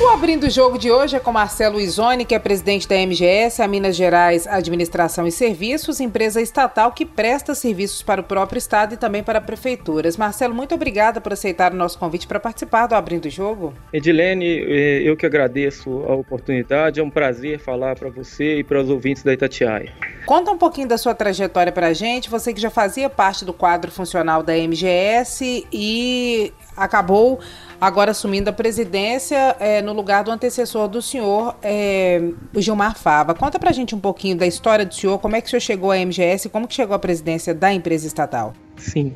O Abrindo o Jogo de hoje é com Marcelo Izoni, que é presidente da MGS, a Minas Gerais Administração e Serviços, empresa estatal que presta serviços para o próprio Estado e também para prefeituras. Marcelo, muito obrigada por aceitar o nosso convite para participar do Abrindo o Jogo. Edilene, eh, eu que agradeço a oportunidade, é um prazer falar para você e para os ouvintes da Itatiaia. Conta um pouquinho da sua trajetória para a gente, você que já fazia parte do quadro funcional da MGS e acabou agora assumindo a presidência é, no lugar do antecessor do senhor, é, o Gilmar Fava. Conta pra gente um pouquinho da história do senhor, como é que o senhor chegou à MGS como que chegou à presidência da empresa estatal. Sim,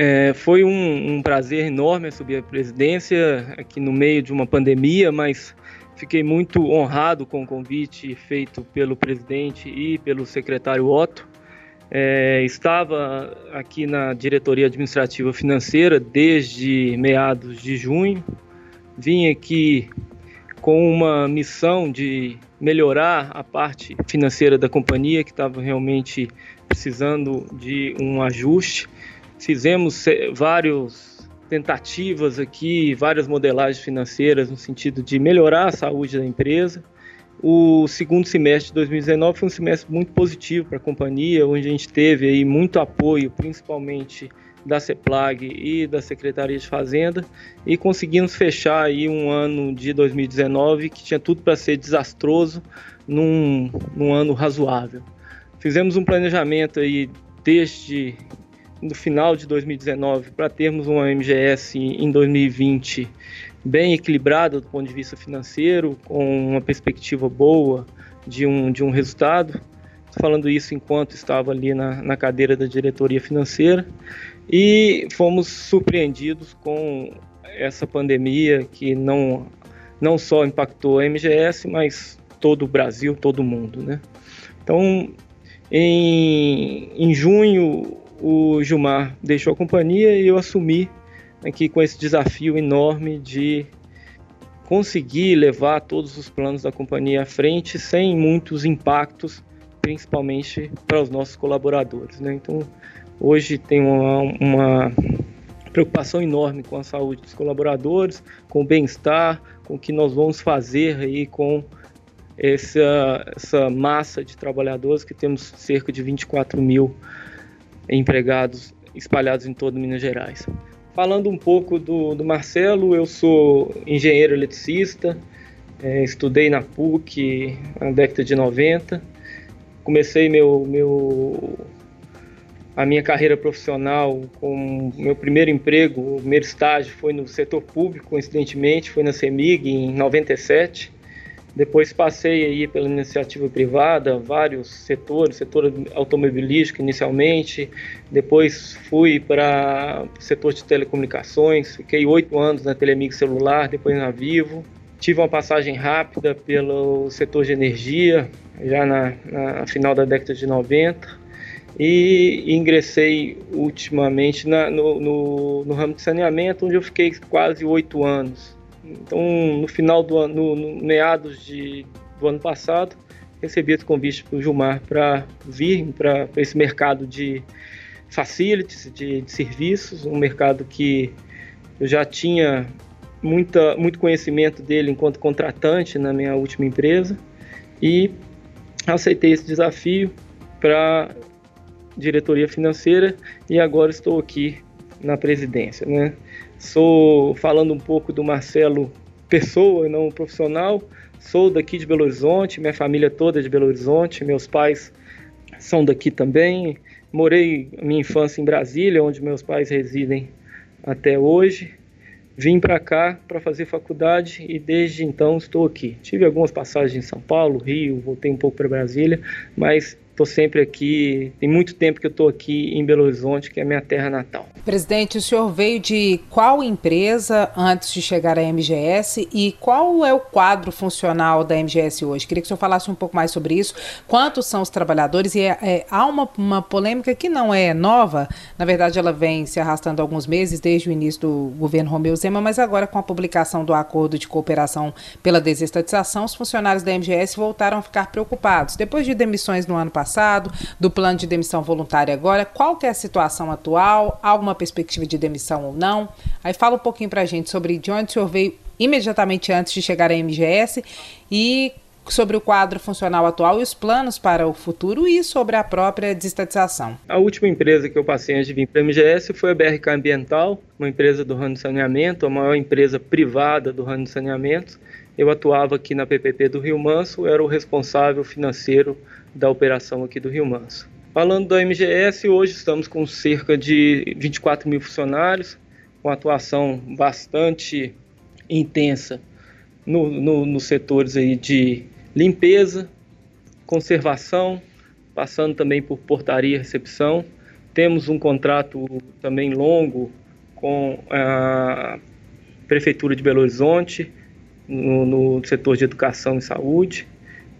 é, foi um, um, prazer enorme assumir a presidência aqui no meio de uma pandemia, mas fiquei muito honrado com o convite feito pelo presidente e pelo secretário Otto. É, estava aqui na diretoria administrativa financeira desde meados de junho. Vim aqui com uma missão de melhorar a parte financeira da companhia, que estava realmente precisando de um ajuste. Fizemos várias tentativas aqui, várias modelagens financeiras no sentido de melhorar a saúde da empresa. O segundo semestre de 2019 foi um semestre muito positivo para a companhia, onde a gente teve aí muito apoio, principalmente da CEPLAG e da Secretaria de Fazenda, e conseguimos fechar aí um ano de 2019 que tinha tudo para ser desastroso num, num ano razoável. Fizemos um planejamento aí desde no final de 2019 para termos uma MGS em 2020 bem equilibrada do ponto de vista financeiro, com uma perspectiva boa de um, de um resultado. Estou falando isso enquanto estava ali na, na cadeira da diretoria financeira e fomos surpreendidos com essa pandemia que não, não só impactou a MGS, mas todo o Brasil, todo o mundo. Né? Então, em, em junho, o Gilmar deixou a companhia e eu assumi aqui com esse desafio enorme de conseguir levar todos os planos da companhia à frente sem muitos impactos, principalmente para os nossos colaboradores. Né? Então, hoje tem uma, uma preocupação enorme com a saúde dos colaboradores, com o bem-estar, com o que nós vamos fazer aí com essa, essa massa de trabalhadores que temos cerca de 24 mil empregados espalhados em todo Minas Gerais. Falando um pouco do, do Marcelo, eu sou engenheiro eletricista, é, estudei na PUC na década de 90. Comecei meu, meu, a minha carreira profissional com meu primeiro emprego, o primeiro estágio foi no setor público, coincidentemente, foi na CEMIG em 97. Depois passei aí pela iniciativa privada, vários setores, setor automobilístico inicialmente, depois fui para o setor de telecomunicações, fiquei oito anos na Telemig Celular, depois na Vivo. Tive uma passagem rápida pelo setor de energia, já na, na final da década de 90, e ingressei ultimamente na, no, no, no ramo de saneamento, onde eu fiquei quase oito anos. Então, no final do ano, no, no meados de, do ano passado, recebi esse convite para o Gilmar para vir para esse mercado de facilities, de, de, serviços, um mercado que eu já tinha muita, muito conhecimento dele enquanto contratante na minha última empresa e aceitei esse desafio para diretoria financeira e agora estou aqui na presidência, né? Sou falando um pouco do Marcelo pessoa, não profissional. Sou daqui de Belo Horizonte, minha família toda é de Belo Horizonte, meus pais são daqui também. Morei minha infância em Brasília, onde meus pais residem até hoje. Vim para cá para fazer faculdade e desde então estou aqui. Tive algumas passagens em São Paulo, Rio, voltei um pouco para Brasília, mas estou sempre aqui, tem muito tempo que eu estou aqui em Belo Horizonte, que é minha terra natal. Presidente, o senhor veio de qual empresa antes de chegar à MGS e qual é o quadro funcional da MGS hoje? Queria que o senhor falasse um pouco mais sobre isso. Quantos são os trabalhadores? E é, é, há uma, uma polêmica que não é nova, na verdade ela vem se arrastando há alguns meses, desde o início do governo Romeu Zema, mas agora com a publicação do acordo de cooperação pela desestatização, os funcionários da MGS voltaram a ficar preocupados. Depois de demissões no ano passado, passado, do plano de demissão voluntária agora. Qual que é a situação atual? Alguma perspectiva de demissão ou não? Aí fala um pouquinho para a gente sobre de onde o senhor veio imediatamente antes de chegar à MGS e sobre o quadro funcional atual e os planos para o futuro e sobre a própria desestatização. A última empresa que eu passei antes de vir para a MGS foi a BRK Ambiental, uma empresa do ramo de saneamento, a maior empresa privada do ramo de saneamento. Eu atuava aqui na PPP do Rio Manso, era o responsável financeiro da operação aqui do Rio Manso. Falando da MGS, hoje estamos com cerca de 24 mil funcionários, com atuação bastante intensa no, no, nos setores aí de limpeza, conservação, passando também por portaria e recepção. Temos um contrato também longo com a Prefeitura de Belo Horizonte, no, no setor de educação e saúde.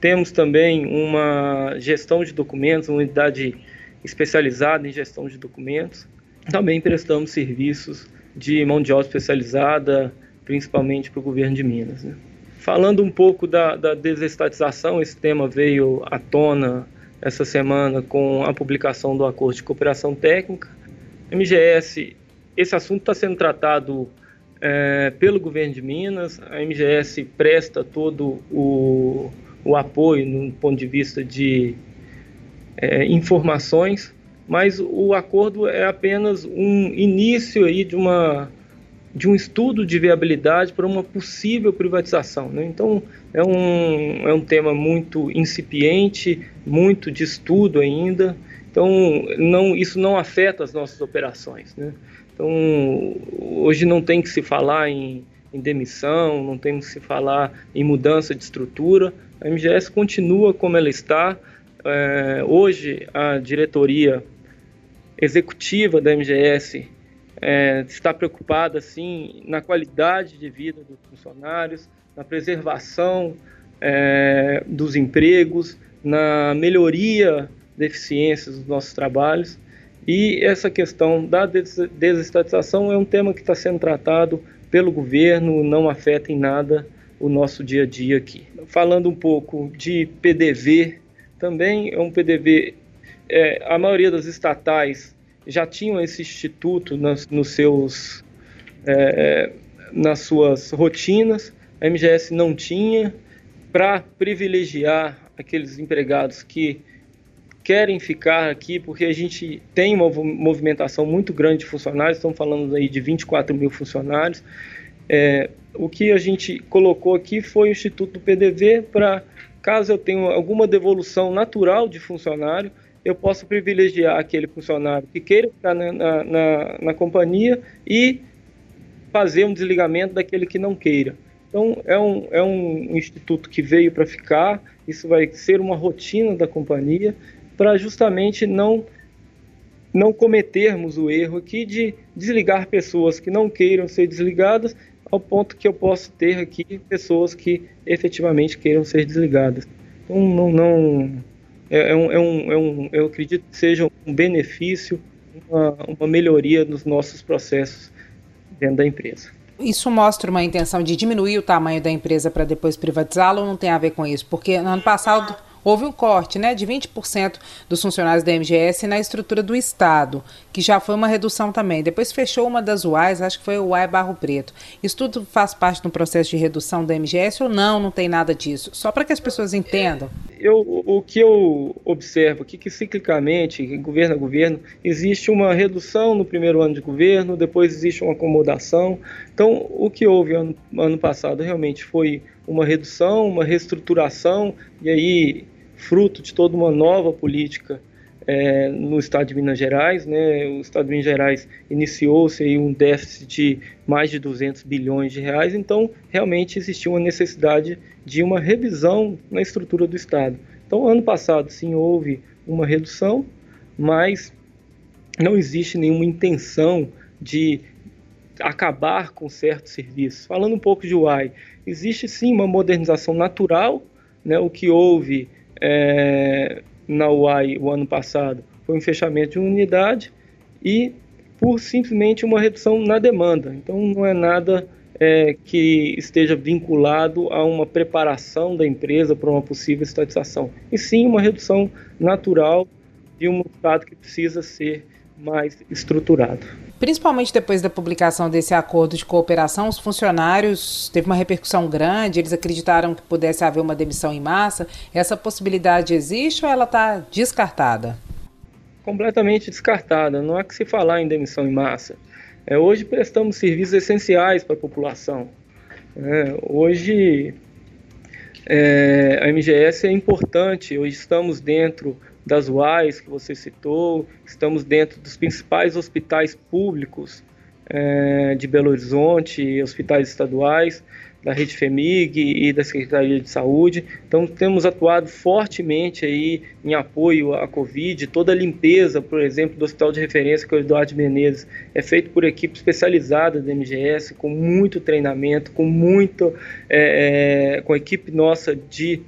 Temos também uma gestão de documentos, uma unidade especializada em gestão de documentos. Também prestamos serviços de mão de obra especializada, principalmente para o governo de Minas. Né? Falando um pouco da, da desestatização, esse tema veio à tona essa semana com a publicação do acordo de cooperação técnica. MGS, esse assunto está sendo tratado é, pelo governo de Minas. A MGS presta todo o o apoio no ponto de vista de é, informações, mas o acordo é apenas um início aí de uma de um estudo de viabilidade para uma possível privatização. Né? Então é um, é um tema muito incipiente, muito de estudo ainda. Então não, isso não afeta as nossas operações. Né? Então hoje não tem que se falar em, em demissão, não tem que se falar em mudança de estrutura, a MGS continua como ela está. É, hoje, a diretoria executiva da MGS é, está preocupada, sim, na qualidade de vida dos funcionários, na preservação é, dos empregos, na melhoria da eficiência dos nossos trabalhos. E essa questão da desestatização é um tema que está sendo tratado pelo governo, não afeta em nada o nosso dia a dia aqui. Falando um pouco de PDV, também é um PDV, é, a maioria das estatais já tinham esse instituto nas, nos seus, é, nas suas rotinas, a MGS não tinha, para privilegiar aqueles empregados que querem ficar aqui, porque a gente tem uma movimentação muito grande de funcionários, estamos falando aí de 24 mil funcionários, é, o que a gente colocou aqui foi o Instituto do PDV para, caso eu tenha alguma devolução natural de funcionário, eu posso privilegiar aquele funcionário que queira ficar na, na, na, na companhia e fazer um desligamento daquele que não queira. Então, é um, é um instituto que veio para ficar, isso vai ser uma rotina da companhia, para justamente não, não cometermos o erro aqui de desligar pessoas que não queiram ser desligadas ao ponto que eu posso ter aqui pessoas que efetivamente queiram ser desligadas. Então, não, não é, é, um, é, um, é um, eu acredito que seja um benefício, uma, uma melhoria nos nossos processos dentro da empresa. Isso mostra uma intenção de diminuir o tamanho da empresa para depois privatizá-la ou não tem a ver com isso? Porque no ano passado houve um corte né, de 20% dos funcionários da MGS na estrutura do Estado, que já foi uma redução também. Depois fechou uma das UAIs, acho que foi o UAI Barro Preto. Isso tudo faz parte do processo de redução da MGS ou não? Não tem nada disso? Só para que as pessoas entendam. Eu, o que eu observo aqui que ciclicamente, governo a governo, existe uma redução no primeiro ano de governo, depois existe uma acomodação. Então, o que houve ano, ano passado realmente foi uma redução, uma reestruturação, e aí fruto de toda uma nova política é, no estado de Minas Gerais. Né? O estado de Minas Gerais iniciou-se um déficit de mais de 200 bilhões de reais, então realmente existia uma necessidade de uma revisão na estrutura do estado. Então, ano passado, sim, houve uma redução, mas não existe nenhuma intenção de acabar com certos serviços. Falando um pouco de UI, existe sim uma modernização natural, né? o que houve é, na UI o ano passado foi um fechamento de unidade e por simplesmente uma redução na demanda. Então não é nada é, que esteja vinculado a uma preparação da empresa para uma possível estatização, e sim uma redução natural de um estado que precisa ser mais estruturado. Principalmente depois da publicação desse acordo de cooperação, os funcionários teve uma repercussão grande, eles acreditaram que pudesse haver uma demissão em massa. Essa possibilidade existe ou ela está descartada? Completamente descartada. Não há que se falar em demissão em massa. É, hoje prestamos serviços essenciais para a população. É, hoje é, a MGS é importante. Hoje estamos dentro das UAIs que você citou, estamos dentro dos principais hospitais públicos é, de Belo Horizonte, hospitais estaduais, da Rede FEMIG e da Secretaria de Saúde. Então temos atuado fortemente aí em apoio à Covid. Toda a limpeza, por exemplo, do Hospital de Referência, que é o Eduardo Menezes, é feito por equipe especializada da MGS, com muito treinamento, com muito, é, é, com a equipe nossa de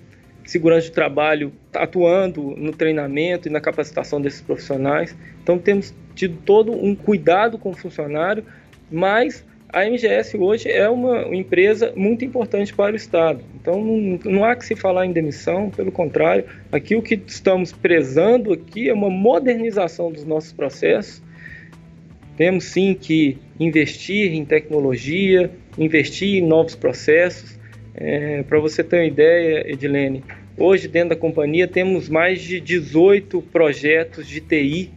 segurança de trabalho atuando no treinamento e na capacitação desses profissionais. Então temos tido todo um cuidado com o funcionário, mas a MGS hoje é uma empresa muito importante para o Estado. Então não, não, há que se falar em demissão, pelo contrário, aqui o que estamos prezando aqui é uma modernização dos nossos processos. Temos sim que investir em tecnologia, investir em novos processos. É, para você ter uma ideia, Edilene, Hoje, dentro da companhia, temos mais de 18 projetos de TI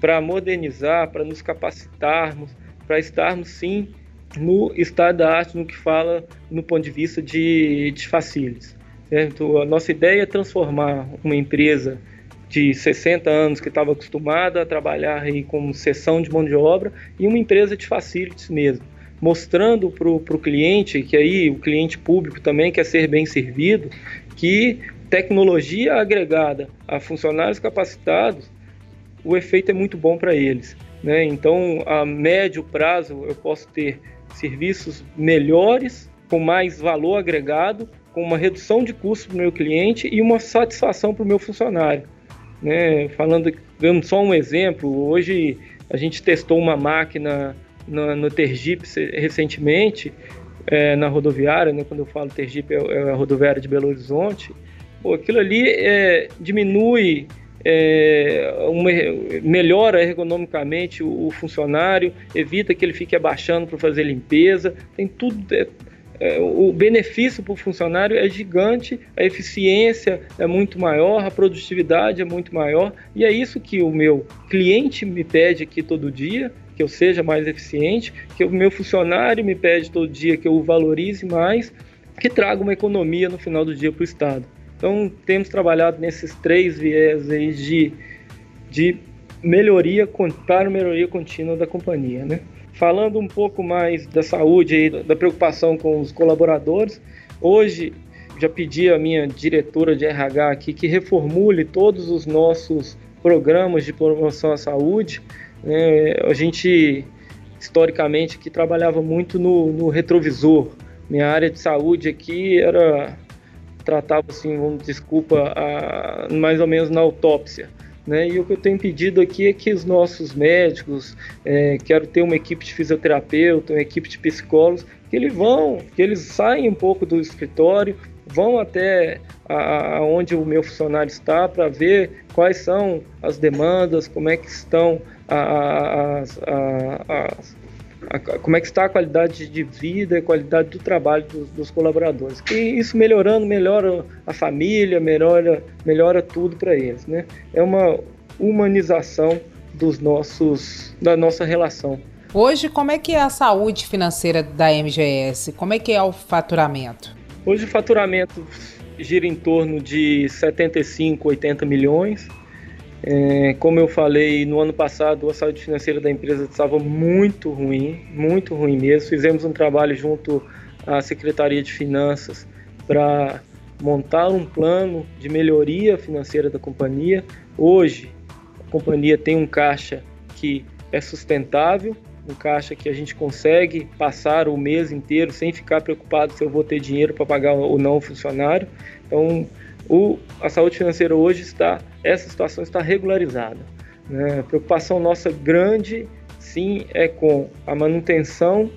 para modernizar, para nos capacitarmos, para estarmos sim no estado da arte, no que fala no ponto de vista de, de facilities. Certo? A nossa ideia é transformar uma empresa de 60 anos que estava acostumada a trabalhar aí com sessão de mão de obra em uma empresa de facilities mesmo, mostrando para o cliente, que aí o cliente público também quer ser bem servido, que tecnologia agregada a funcionários capacitados, o efeito é muito bom para eles. Né? Então, a médio prazo, eu posso ter serviços melhores, com mais valor agregado, com uma redução de custo para o meu cliente e uma satisfação para o meu funcionário. Né? Falando, dando só um exemplo, hoje a gente testou uma máquina no, no Tergip recentemente, é, na rodoviária, né? quando eu falo Tergip é, é a rodoviária de Belo Horizonte, Pô, aquilo ali é, diminui, é, uma, melhora ergonomicamente o, o, funcionário, evita que ele fique abaixando para fazer limpeza, tem tudo. É, é, o benefício para o funcionário é gigante, a eficiência é muito maior, a produtividade é muito maior, e é isso que o meu cliente me pede aqui todo dia, que eu seja mais eficiente, que o meu funcionário me pede todo dia que eu o valorize mais, que traga uma economia no final do dia para o Estado. Então, temos trabalhado nesses três viés de, de melhoria, para melhoria contínua da companhia, né? Falando um pouco mais da saúde aí, da preocupação com os colaboradores, hoje já pedi à minha diretora de RH aqui que reformule todos os nossos programas de promoção à saúde. Né? A gente, historicamente, que trabalhava muito no, no retrovisor. Minha área de saúde aqui era tratava assim, vamos, desculpa, a, mais ou menos na autópsia. Né? E o que eu tenho pedido aqui é que os nossos médicos, é, quero ter uma equipe de fisioterapeuta, uma equipe de psicólogos, que eles vão, que eles saem um pouco do escritório, vão até aonde o meu funcionário está para ver quais são as demandas, como é que estão as, as, a, como é que está a qualidade de vida e a qualidade do trabalho dos, dos, colaboradores. E isso melhorando, melhora a família, melhora, melhora tudo para eles. Né? É uma humanização dos nossos, da nossa relação. Hoje, como é que é a saúde financeira da MGS? Como é que é o faturamento? Hoje o faturamento gira em torno de 75, 80 milhões. É, como eu falei, no ano passado a saúde financeira da empresa estava muito ruim, muito ruim mesmo. Fizemos um trabalho junto à Secretaria de Finanças para montar um plano de melhoria financeira da companhia. Hoje, a companhia tem um caixa que é sustentável, um caixa que a gente consegue passar o mês inteiro sem ficar preocupado se eu vou ter dinheiro para pagar ou não o funcionário. Então, o, a saúde financeira hoje está, essa situação está regularizada. Né? A preocupação nossa grande, sim, é com a manutenção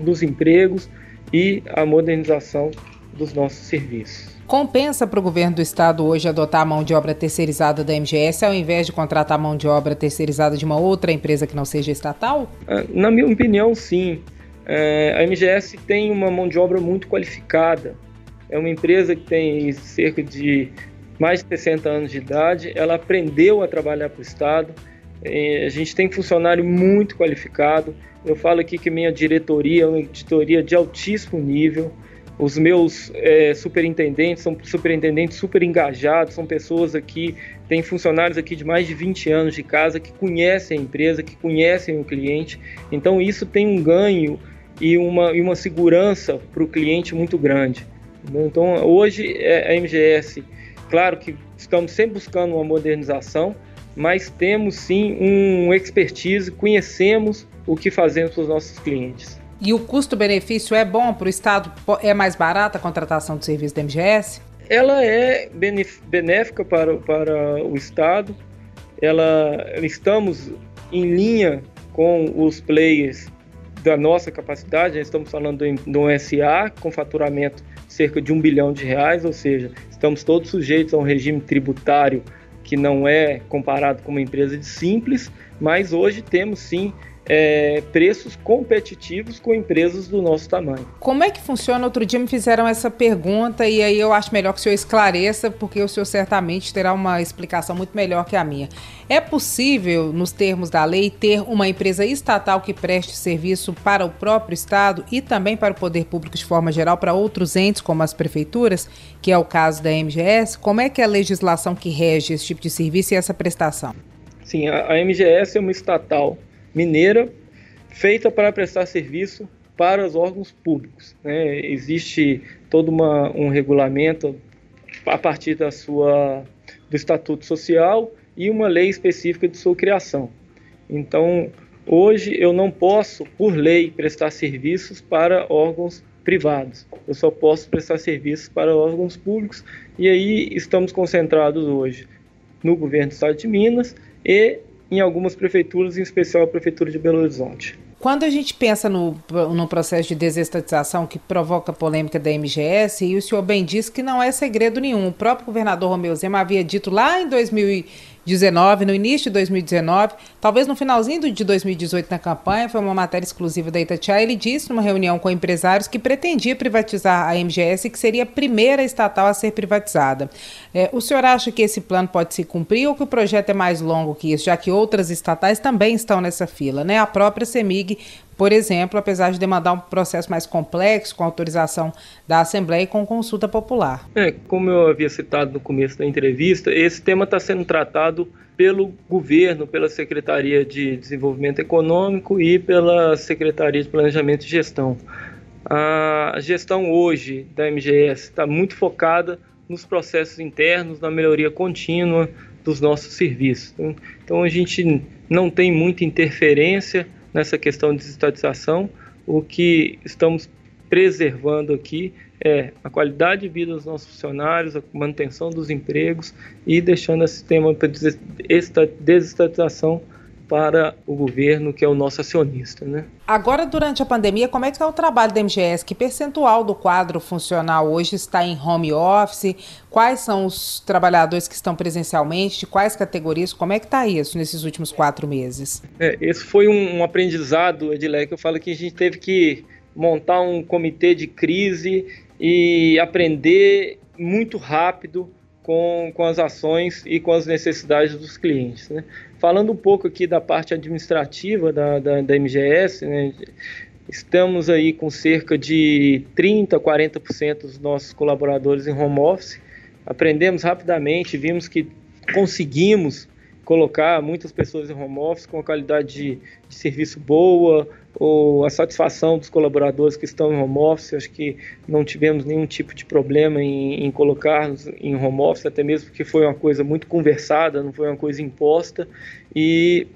dos empregos e a modernização dos nossos serviços. Compensa para o governo do estado hoje adotar a mão de obra terceirizada da MGS ao invés de contratar a mão de obra terceirizada de uma outra empresa que não seja estatal? Ah, na minha opinião, sim. É, a MGS tem uma mão de obra muito qualificada. É uma empresa que tem cerca de mais de 60 anos de idade. Ela aprendeu a trabalhar para o estado. É, a gente tem funcionário muito qualificado. Eu falo aqui que minha diretoria é uma diretoria de altíssimo nível. Os meus é, superintendentes são superintendentes super engajados, são pessoas aqui, tem funcionários aqui de mais de 20 anos de casa que conhecem a empresa, que conhecem o cliente. Então isso tem um ganho e uma, e uma segurança para o cliente muito grande. Então hoje é, a MGS, claro que estamos sempre buscando uma modernização, mas temos sim um expertise, conhecemos o que fazemos para os nossos clientes. E o custo-benefício é bom para o Estado? É mais barata a contratação de serviço da MGS? Ela é benéfica para, para o Estado. Ela, estamos em linha com os players da nossa capacidade. Estamos falando de um SA com faturamento cerca de um bilhão de reais, ou seja, estamos todos sujeitos a um regime tributário que não é comparado com uma empresa de simples, mas hoje temos sim é, preços competitivos com empresas do nosso tamanho. Como é que funciona? Outro dia me fizeram essa pergunta e aí eu acho melhor que o senhor esclareça, porque o senhor certamente terá uma explicação muito melhor que a minha. É possível, nos termos da lei, ter uma empresa estatal que preste serviço para o próprio Estado e também para o poder público de forma geral, para outros entes, como as prefeituras, que é o caso da MGS? Como é que é a legislação que rege esse tipo de serviço e essa prestação? Sim, a, a MGS é uma estatal mineira feita para prestar serviço para os órgãos públicos. Né? Existe todo uma, um regulamento a partir da sua, do Estatuto Social e uma lei específica de sua criação. Então, hoje eu não posso, por lei, prestar serviços para órgãos privados. Eu só posso prestar serviços para órgãos públicos e aí estamos concentrados hoje no governo do Estado de Minas e em algumas prefeituras, em especial a Prefeitura de Belo Horizonte. Quando a gente pensa no, no processo de desestatização que provoca polêmica da MGS, e o senhor bem disse que não é segredo nenhum, o próprio governador Romeu Zema havia dito lá em 2000 2019, no início de 2019, talvez no finalzinho de 2018 na campanha, foi uma matéria exclusiva da Itatiaia, ele disse numa reunião com empresários que pretendia privatizar a MGS e que seria a primeira estatal a ser privatizada. É, o senhor acha que esse plano pode se cumprir ou que o projeto é mais longo que isso, já que outras estatais também estão nessa fila? Né? A própria CEMIG por exemplo, apesar de demandar um processo mais complexo, com autorização da Assembleia e com consulta popular. É, como eu havia citado no começo da entrevista, esse tema está sendo tratado pelo governo, pela Secretaria de Desenvolvimento Econômico e pela Secretaria de Planejamento e Gestão. A gestão hoje da MGS está muito focada nos processos internos, na melhoria contínua dos nossos serviços. Então a gente não tem muita interferência nessa questão de estatização. O que estamos preservando aqui é a qualidade de vida dos nossos funcionários, a manutenção dos empregos e deixando esse tema de desestatização para o governo, que é o nosso acionista. Né? Agora, durante a pandemia, como é que está o trabalho da MGS? Que percentual do quadro funcional hoje está em home office? Quais são os trabalhadores que estão presencialmente? De quais categorias? Como é que está isso nesses últimos quatro meses? É, esse foi um, um aprendizado, Edilé, que eu falo que a gente teve que montar um comitê de crise e aprender muito rápido com, com as ações e com as necessidades dos clientes. Né? Falando um pouco aqui da parte administrativa da, da, da MGS, né? estamos aí com cerca de 30%, 40% dos nossos colaboradores em home office. Aprendemos rapidamente, vimos que conseguimos colocar muitas pessoas em home office com qualidade de, de serviço boa, ou a satisfação dos colaboradores que estão em home office. Acho que não tivemos nenhum tipo de problema em, em colocar-nos em home office, até mesmo porque foi uma coisa muito conversada, não foi uma coisa imposta. E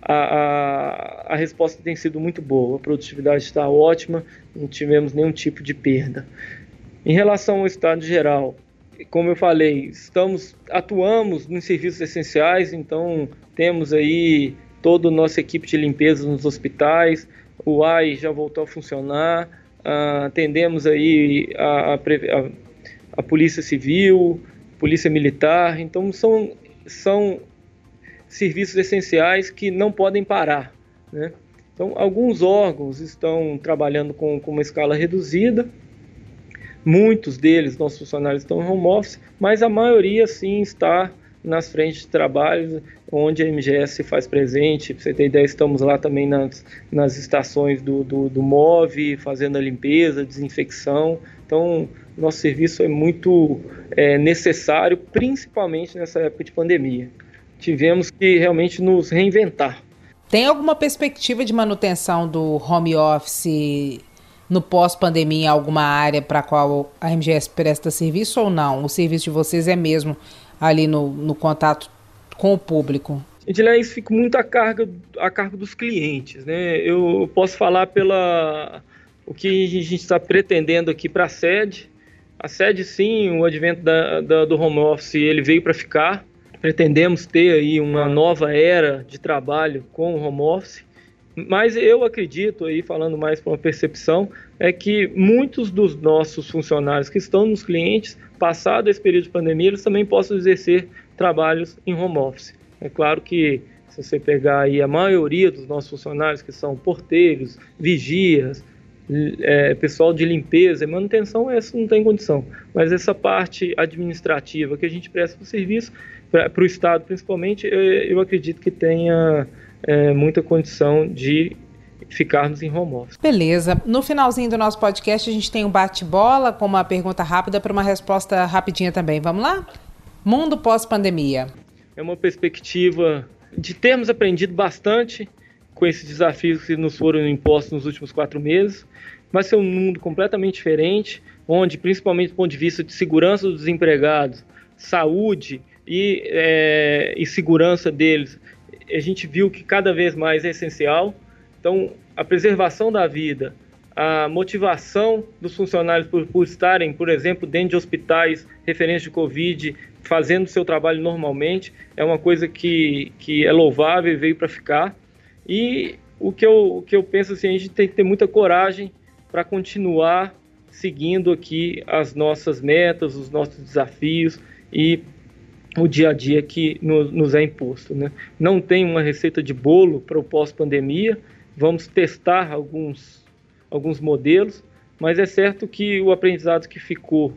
a, a, a, resposta tem sido muito boa, a produtividade está ótima, não tivemos nenhum tipo de perda. Em relação ao estado geral, como eu falei, estamos atuamos nos serviços essenciais, então temos aí toda a nossa equipe de limpeza nos hospitais, o AI já voltou a funcionar, uh, atendemos aí a, a, a, Polícia Civil, Polícia Militar, então são, são serviços essenciais que não podem parar. Né? Então, alguns órgãos estão trabalhando com, com, uma escala reduzida, muitos deles, nossos funcionários, estão em home office, mas a maioria sim está nas frentes de trabalho, onde a MGS se faz presente. Para você ter ideia, estamos lá também nas, nas estações do, do, do MOV, fazendo a limpeza, desinfecção. Então, nosso serviço é muito é, necessário, principalmente nessa época de pandemia tivemos que realmente nos reinventar. Tem alguma perspectiva de manutenção do home office no pós-pandemia em alguma área para a qual a MGS presta serviço ou não? O serviço de vocês é mesmo ali no, no contato com o público? Edilé, isso fica muito a, carga, a cargo dos clientes. Né? Eu posso falar pela o que a gente está pretendendo aqui para a sede. A sede, sim, o advento da, da, do home office, ele veio para ficar pretendemos ter aí uma nova era de trabalho com o home office, mas eu acredito aí, falando mais para uma percepção, é que muitos dos nossos funcionários que estão nos clientes, passado esse período de pandemia, eles também possam exercer trabalhos em home office. É claro que se você pegar aí a maioria dos nossos funcionários, que são porteiros, vigias, é, pessoal de limpeza e manutenção, essa não tem condição. Mas essa parte administrativa que a gente presta o serviço, para o Estado principalmente, eu, eu, acredito que tenha é, muita condição de ficarmos em home office. Beleza. No finalzinho do nosso podcast, a gente tem um bate-bola com uma pergunta rápida para uma resposta rapidinha também. Vamos lá? Mundo pós-pandemia. É uma perspectiva de termos aprendido bastante com esses desafios que nos foram impostos nos últimos quatro meses. Vai ser um mundo completamente diferente, onde, principalmente do ponto de vista de segurança dos empregados, saúde e, é, e segurança deles, a gente viu que cada vez mais é essencial. Então, a preservação da vida, a motivação dos funcionários por, por, estarem, por exemplo, dentro de hospitais referentes de Covid, fazendo seu trabalho normalmente, é uma coisa que, que é louvável e veio para ficar. E o que eu, o que eu penso assim, a gente tem que ter muita coragem para continuar seguindo aqui as nossas metas, os nossos desafios e o dia a dia que nos, nos é imposto. Né? Não tem uma receita de bolo para o pós-pandemia, vamos testar alguns, alguns modelos, mas é certo que o aprendizado que ficou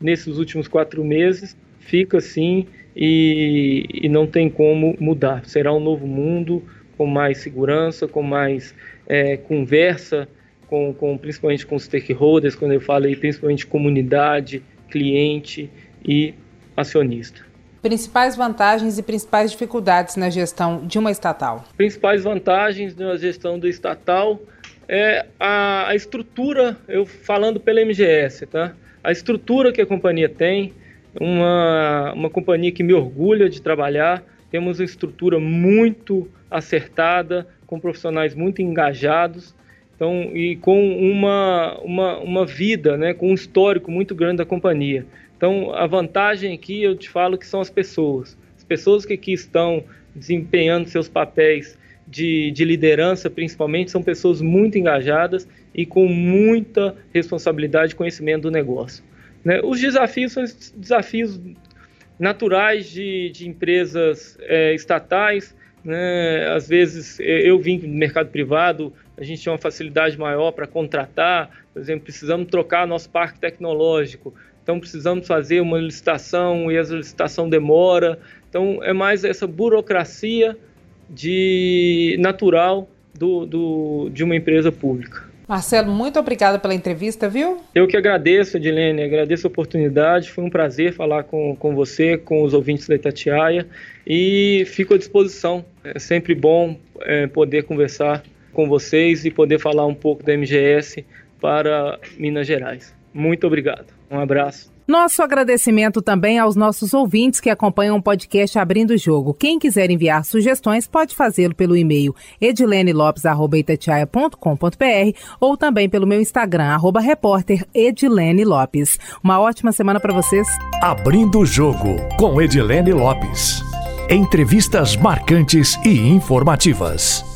nesses últimos quatro meses fica assim e, e não tem como mudar. Será um novo mundo, com mais segurança, com mais é, conversa, com, com, principalmente com os stakeholders, quando eu falo aí, principalmente comunidade, cliente e acionista. Principais vantagens e principais dificuldades na gestão de uma estatal? Principais vantagens na gestão do estatal é a, a estrutura, eu falando pela MGS, tá? A estrutura que a companhia tem, uma, uma companhia que me orgulha de trabalhar, temos uma estrutura muito acertada, com profissionais muito engajados, então, e com uma, uma, uma vida, né, com um histórico muito grande da companhia. Então, a vantagem aqui, eu te falo que são as pessoas. As pessoas que aqui estão desempenhando seus papéis de, de liderança, principalmente, são pessoas muito engajadas e com muita responsabilidade e conhecimento do negócio. Né? Os desafios são desafios naturais de, de empresas é, estatais, né? Às vezes eu vim do mercado privado, a gente tinha uma facilidade maior para contratar, por exemplo, precisamos trocar nosso parque tecnológico, então precisamos fazer uma licitação e a licitação demora. Então é mais essa burocracia de natural do, do, de uma empresa pública. Marcelo, muito obrigada pela entrevista, viu? Eu que agradeço, Edilene, agradeço a oportunidade. Foi um prazer falar com, com você, com os ouvintes da Itatiaia e fico à disposição. É sempre bom é, poder conversar com vocês e poder falar um pouco da MGS para Minas Gerais. Muito obrigado. Um abraço. Nosso agradecimento também aos nossos ouvintes que acompanham o podcast Abrindo o Jogo. Quem quiser enviar sugestões pode fazê-lo pelo e-mail edilenelopes.com.br ou também pelo meu Instagram, arroba repórter Edilene Lopes. Uma ótima semana para vocês. Abrindo o Jogo com Edilene Lopes. Entrevistas marcantes e informativas.